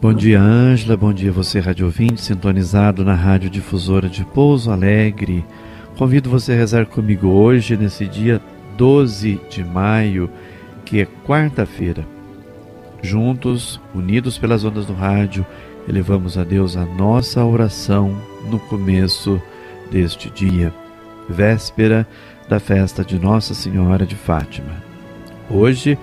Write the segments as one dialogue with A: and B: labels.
A: Bom dia, Ângela. Bom dia, você, rádio ouvinte, sintonizado na Rádio Difusora de Pouso Alegre. Convido você a rezar comigo hoje, nesse dia 12 de maio, que é quarta-feira. Juntos, unidos pelas ondas do rádio, elevamos a Deus a nossa oração no começo deste dia, véspera da festa de Nossa Senhora de Fátima. Hoje,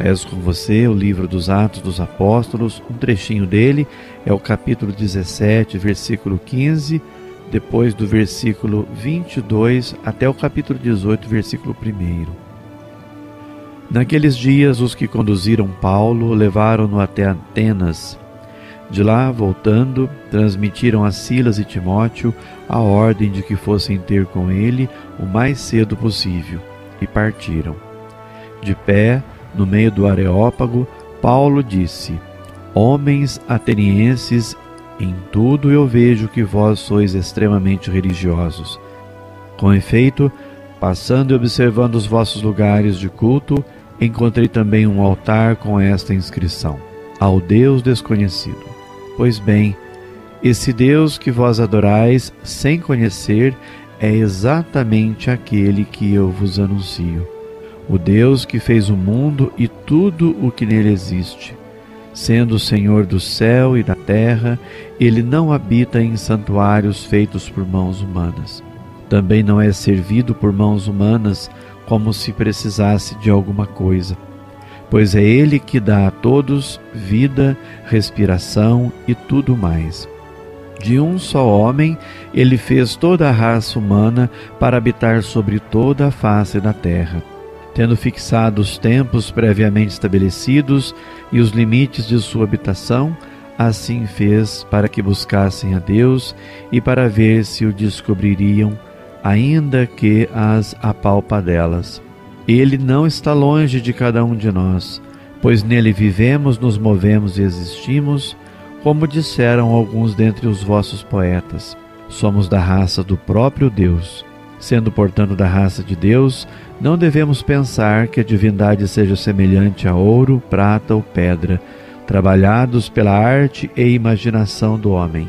A: Rezo com você o livro dos Atos dos Apóstolos, um trechinho dele é o capítulo 17, versículo 15, depois do versículo 22 até o capítulo 18, versículo 1. Naqueles dias, os que conduziram Paulo levaram-no até Atenas. De lá, voltando, transmitiram a Silas e Timóteo a ordem de que fossem ter com ele o mais cedo possível, e partiram. De pé, no meio do Areópago, Paulo disse: Homens atenienses, em tudo eu vejo que vós sois extremamente religiosos. Com efeito, passando e observando os vossos lugares de culto, encontrei também um altar com esta inscrição: Ao Deus desconhecido. Pois bem, esse Deus que vós adorais sem conhecer é exatamente aquele que eu vos anuncio o Deus que fez o mundo e tudo o que nele existe. Sendo o Senhor do céu e da terra, ele não habita em santuários feitos por mãos humanas. Também não é servido por mãos humanas como se precisasse de alguma coisa, pois é ele que dá a todos vida, respiração e tudo mais. De um só homem, ele fez toda a raça humana para habitar sobre toda a face da terra tendo fixado os tempos previamente estabelecidos e os limites de sua habitação, assim fez para que buscassem a Deus e para ver se o descobririam, ainda que as apalpadelas. Ele não está longe de cada um de nós, pois nele vivemos, nos movemos e existimos, como disseram alguns dentre os vossos poetas. Somos da raça do próprio Deus. Sendo, portanto, da raça de Deus, não devemos pensar que a divindade seja semelhante a ouro, prata ou pedra, trabalhados pela arte e imaginação do homem.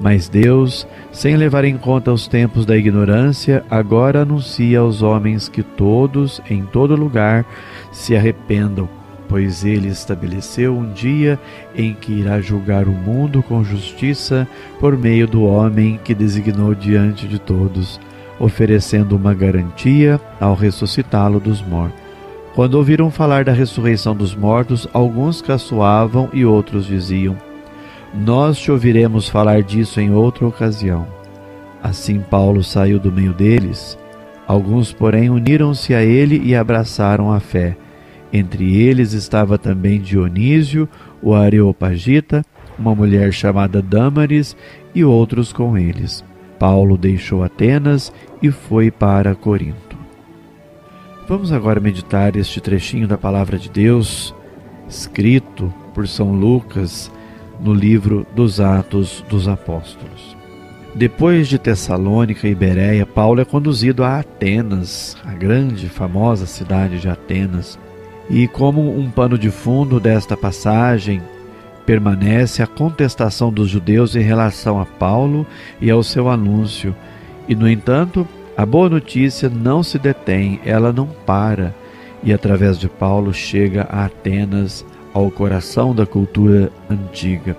A: Mas Deus, sem levar em conta os tempos da ignorância, agora anuncia aos homens que todos, em todo lugar, se arrependam, pois ele estabeleceu um dia em que irá julgar o mundo com justiça por meio do homem que designou diante de todos oferecendo uma garantia ao ressuscitá-lo dos mortos. Quando ouviram falar da ressurreição dos mortos, alguns caçoavam e outros diziam: Nós te ouviremos falar disso em outra ocasião. Assim Paulo saiu do meio deles. Alguns, porém, uniram-se a ele e abraçaram a fé. Entre eles estava também Dionísio, o Areopagita, uma mulher chamada Dâmaris e outros com eles. Paulo deixou Atenas e foi para Corinto. Vamos agora meditar este trechinho da palavra de Deus, escrito por São Lucas no livro dos Atos dos Apóstolos. Depois de Tessalônica e Bereia, Paulo é conduzido a Atenas, a grande e famosa cidade de Atenas. E como um pano de fundo desta passagem, permanece a contestação dos judeus em relação a Paulo e ao seu anúncio. E, no entanto, a boa notícia não se detém, ela não para, e através de Paulo chega a Atenas, ao coração da cultura antiga.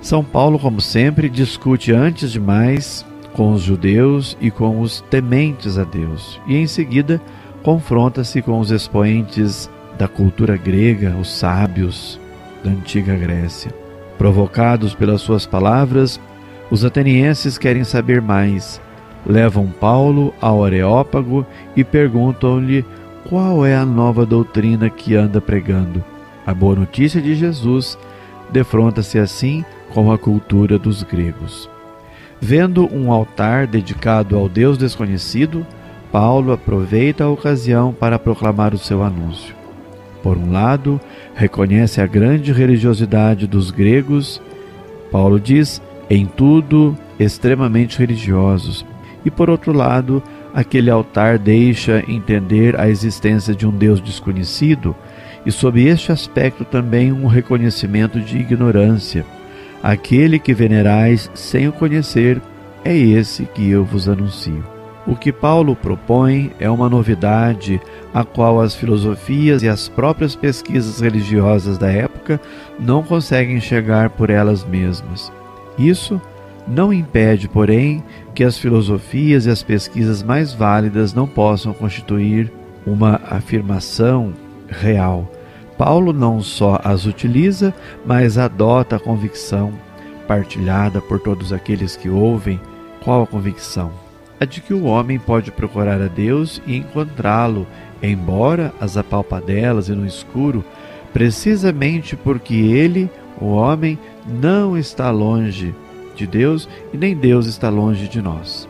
A: São Paulo, como sempre, discute antes de mais com os judeus e com os tementes a Deus, e em seguida confronta-se com os expoentes da cultura grega, os sábios, da antiga Grécia. Provocados pelas suas palavras, os atenienses querem saber mais. Levam Paulo ao Areópago e perguntam-lhe qual é a nova doutrina que anda pregando. A boa notícia de Jesus, defronta-se assim com a cultura dos gregos. Vendo um altar dedicado ao Deus desconhecido, Paulo aproveita a ocasião para proclamar o seu anúncio. Por um lado, reconhece a grande religiosidade dos gregos. Paulo diz, em tudo extremamente religiosos. E por outro lado, aquele altar deixa entender a existência de um Deus desconhecido e, sob este aspecto, também um reconhecimento de ignorância. Aquele que venerais sem o conhecer é esse que eu vos anuncio. O que Paulo propõe é uma novidade a qual as filosofias e as próprias pesquisas religiosas da época não conseguem chegar por elas mesmas. Isso não impede, porém, que as filosofias e as pesquisas mais válidas não possam constituir uma afirmação real. Paulo não só as utiliza, mas adota a convicção partilhada por todos aqueles que ouvem. Qual a convicção? A de que o homem pode procurar a Deus e encontrá-lo, embora as apalpadelas e no escuro, precisamente porque ele, o homem, não está longe de Deus e nem Deus está longe de nós.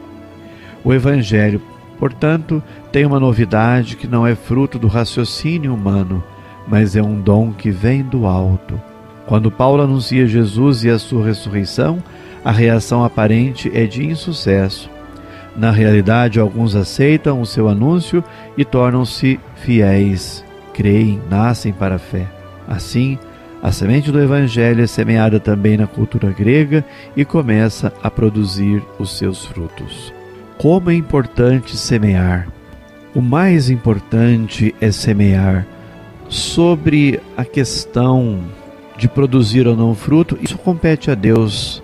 A: O Evangelho, portanto, tem uma novidade que não é fruto do raciocínio humano, mas é um dom que vem do alto. Quando Paulo anuncia Jesus e a sua ressurreição, a reação aparente é de insucesso. Na realidade, alguns aceitam o seu anúncio e tornam-se fiéis, creem, nascem para a fé. Assim, a semente do Evangelho é semeada também na cultura grega e começa a produzir os seus frutos. Como é importante semear! O mais importante é semear. Sobre a questão de produzir ou não fruto, isso compete a Deus.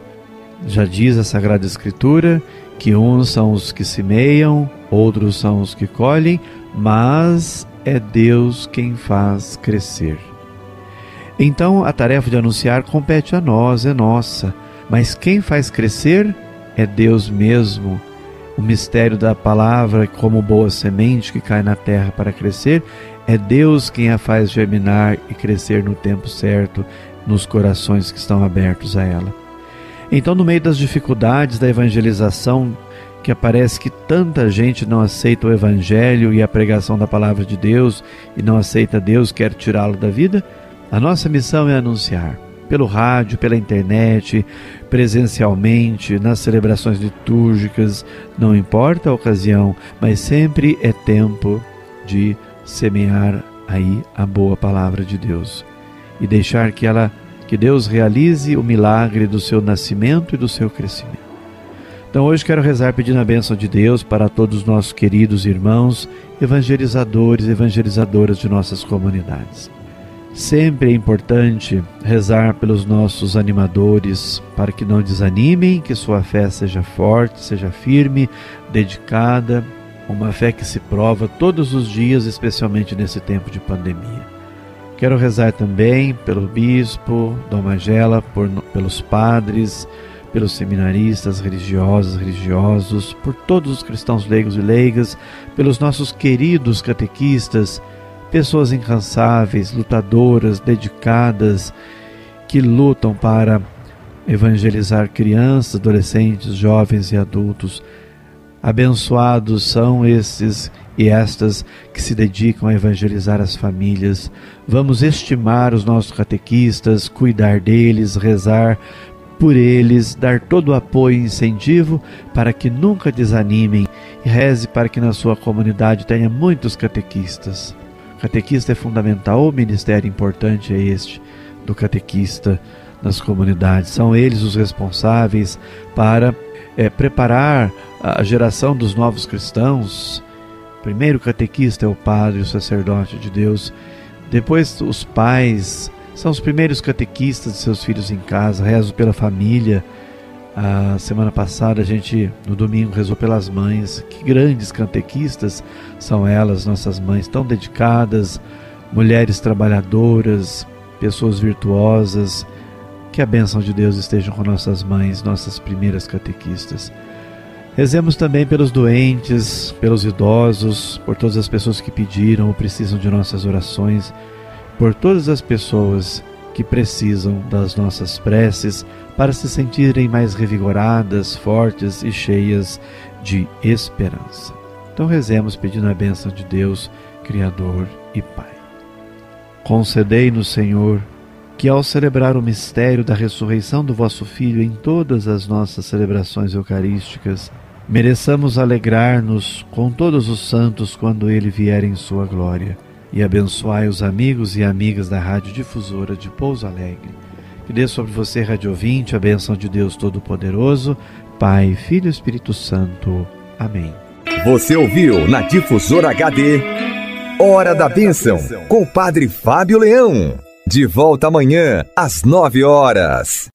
A: Já diz a Sagrada Escritura que uns são os que semeiam, outros são os que colhem, mas é Deus quem faz crescer. Então a tarefa de anunciar compete a nós, é nossa, mas quem faz crescer é Deus mesmo. O mistério da palavra, como boa semente que cai na terra para crescer, é Deus quem a faz germinar e crescer no tempo certo, nos corações que estão abertos a ela. Então, no meio das dificuldades da evangelização, que aparece que tanta gente não aceita o evangelho e a pregação da palavra de Deus e não aceita Deus, quer tirá-lo da vida, a nossa missão é anunciar pelo rádio, pela internet, presencialmente, nas celebrações litúrgicas, não importa a ocasião, mas sempre é tempo de semear aí a boa palavra de Deus e deixar que ela que Deus realize o milagre do seu nascimento e do seu crescimento. Então hoje quero rezar pedindo a bênção de Deus para todos os nossos queridos irmãos evangelizadores e evangelizadoras de nossas comunidades. Sempre é importante rezar pelos nossos animadores para que não desanimem, que sua fé seja forte, seja firme, dedicada, uma fé que se prova todos os dias, especialmente nesse tempo de pandemia. Quero rezar também pelo bispo Dom Magela, por, pelos padres, pelos seminaristas religiosos, religiosos, por todos os cristãos leigos e leigas, pelos nossos queridos catequistas pessoas incansáveis, lutadoras, dedicadas, que lutam para evangelizar crianças, adolescentes, jovens e adultos. Abençoados são esses e estas que se dedicam a evangelizar as famílias. Vamos estimar os nossos catequistas, cuidar deles, rezar por eles, dar todo o apoio e incentivo para que nunca desanimem e reze para que na sua comunidade tenha muitos catequistas. Catequista é fundamental, o ministério importante é este do catequista nas comunidades. São eles os responsáveis para é, preparar a geração dos novos cristãos. Primeiro, o catequista é o padre, o sacerdote de Deus. Depois, os pais são os primeiros catequistas de seus filhos em casa. Rezo pela família a semana passada a gente, no domingo, rezou pelas mães. Que grandes catequistas são elas, nossas mães, tão dedicadas, mulheres trabalhadoras, pessoas virtuosas. Que a bênção de Deus esteja com nossas mães, nossas primeiras catequistas. Rezemos também pelos doentes, pelos idosos, por todas as pessoas que pediram ou precisam de nossas orações, por todas as pessoas que precisam das nossas preces para se sentirem mais revigoradas, fortes e cheias de esperança. Então rezemos pedindo a bênção de Deus, Criador e Pai. Concedei-nos, Senhor, que ao celebrar o mistério da ressurreição do vosso Filho em todas as nossas celebrações eucarísticas, mereçamos alegrar-nos com todos os santos quando ele vier em sua glória. E abençoai os amigos e amigas da Rádio Difusora de Pouso Alegre. Que dê sobre você, Rádio Ouvinte, a bênção de Deus Todo-Poderoso, Pai, Filho e Espírito Santo. Amém.
B: Você ouviu na Difusora HD Hora da Bênção, com o Padre Fábio Leão. De volta amanhã, às nove horas.